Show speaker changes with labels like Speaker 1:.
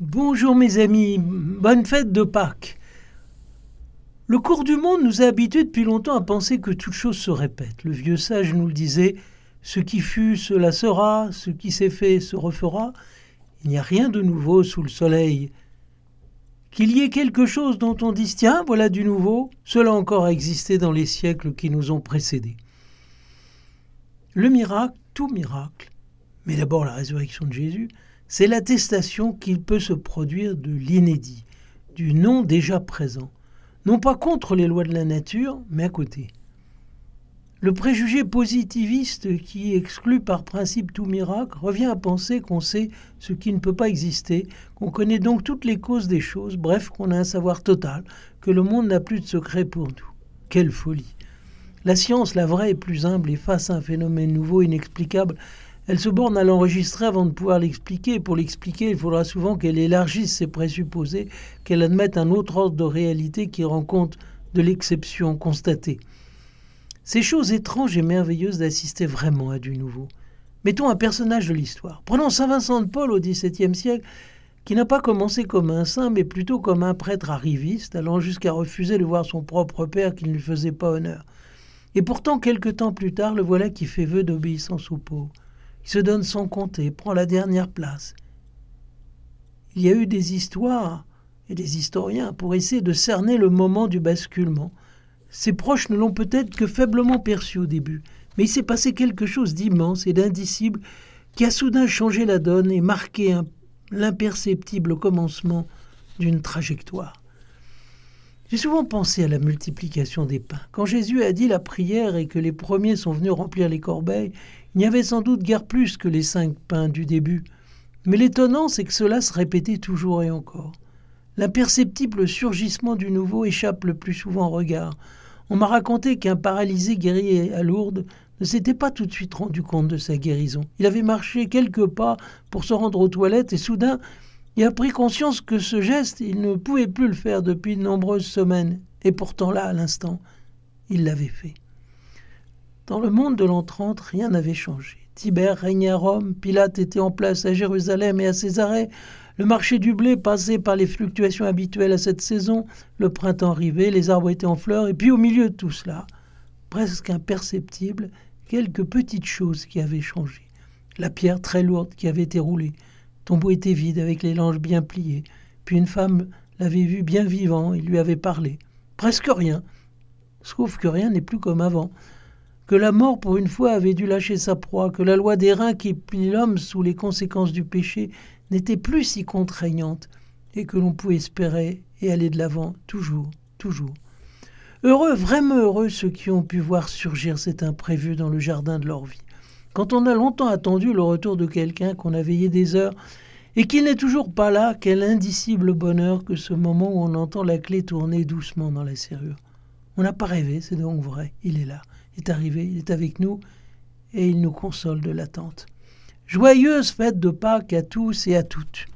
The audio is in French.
Speaker 1: Bonjour mes amis, bonne fête de Pâques. Le cours du monde nous a habitués depuis longtemps à penser que toute chose se répète. Le vieux sage nous le disait, ce qui fut, cela sera, ce qui s'est fait se refera. Il n'y a rien de nouveau sous le soleil. Qu'il y ait quelque chose dont on dise tiens, voilà du nouveau, cela encore a existé dans les siècles qui nous ont précédés. Le miracle, tout miracle, mais d'abord la résurrection de Jésus, c'est l'attestation qu'il peut se produire de l'inédit, du non déjà présent, non pas contre les lois de la nature, mais à côté. Le préjugé positiviste qui exclut par principe tout miracle revient à penser qu'on sait ce qui ne peut pas exister, qu'on connaît donc toutes les causes des choses, bref, qu'on a un savoir total, que le monde n'a plus de secret pour nous. Quelle folie La science, la vraie, est plus humble et face à un phénomène nouveau, inexplicable, elle se borne à l'enregistrer avant de pouvoir l'expliquer. Pour l'expliquer, il faudra souvent qu'elle élargisse ses présupposés, qu'elle admette un autre ordre de réalité qui rend compte de l'exception constatée. C'est chose étrange et merveilleuse d'assister vraiment à du nouveau. Mettons un personnage de l'histoire. Prenons Saint Vincent de Paul au XVIIe siècle, qui n'a pas commencé comme un saint, mais plutôt comme un prêtre arriviste, allant jusqu'à refuser de voir son propre père qui ne lui faisait pas honneur. Et pourtant, quelque temps plus tard, le voilà qui fait vœu d'obéissance aux pauvres, qui se donne sans compter, prend la dernière place. Il y a eu des histoires et des historiens pour essayer de cerner le moment du basculement, ses proches ne l'ont peut-être que faiblement perçu au début, mais il s'est passé quelque chose d'immense et d'indicible qui a soudain changé la donne et marqué l'imperceptible commencement d'une trajectoire. J'ai souvent pensé à la multiplication des pains. Quand Jésus a dit la prière et que les premiers sont venus remplir les corbeilles, il n'y avait sans doute guère plus que les cinq pains du début. Mais l'étonnant, c'est que cela se répétait toujours et encore. L'imperceptible surgissement du nouveau échappe le plus souvent au regard. On m'a raconté qu'un paralysé guéri à Lourdes ne s'était pas tout de suite rendu compte de sa guérison. Il avait marché quelques pas pour se rendre aux toilettes et soudain il a pris conscience que ce geste, il ne pouvait plus le faire depuis de nombreuses semaines. Et pourtant là, à l'instant, il l'avait fait. Dans le monde de l'entrante, rien n'avait changé. Tibère régnait à Rome, Pilate était en place à Jérusalem et à Césarée, le marché du blé passait par les fluctuations habituelles à cette saison, le printemps arrivait, les arbres étaient en fleurs, et puis au milieu de tout cela, presque imperceptible, quelques petites choses qui avaient changé. La pierre très lourde qui avait été roulée, tombeau était vide avec les langes bien pliées, puis une femme l'avait vu bien vivant et lui avait parlé. Presque rien, sauf que rien n'est plus comme avant, que la mort pour une fois avait dû lâcher sa proie, que la loi des reins qui plie l'homme sous les conséquences du péché n'était plus si contraignante et que l'on pouvait espérer et aller de l'avant toujours, toujours. Heureux, vraiment heureux ceux qui ont pu voir surgir cet imprévu dans le jardin de leur vie. Quand on a longtemps attendu le retour de quelqu'un qu'on a veillé des heures et qu'il n'est toujours pas là, quel indicible bonheur que ce moment où on entend la clé tourner doucement dans la serrure. On n'a pas rêvé, c'est donc vrai, il est là, il est arrivé, il est avec nous et il nous console de l'attente. Joyeuse fête de Pâques à tous et à toutes.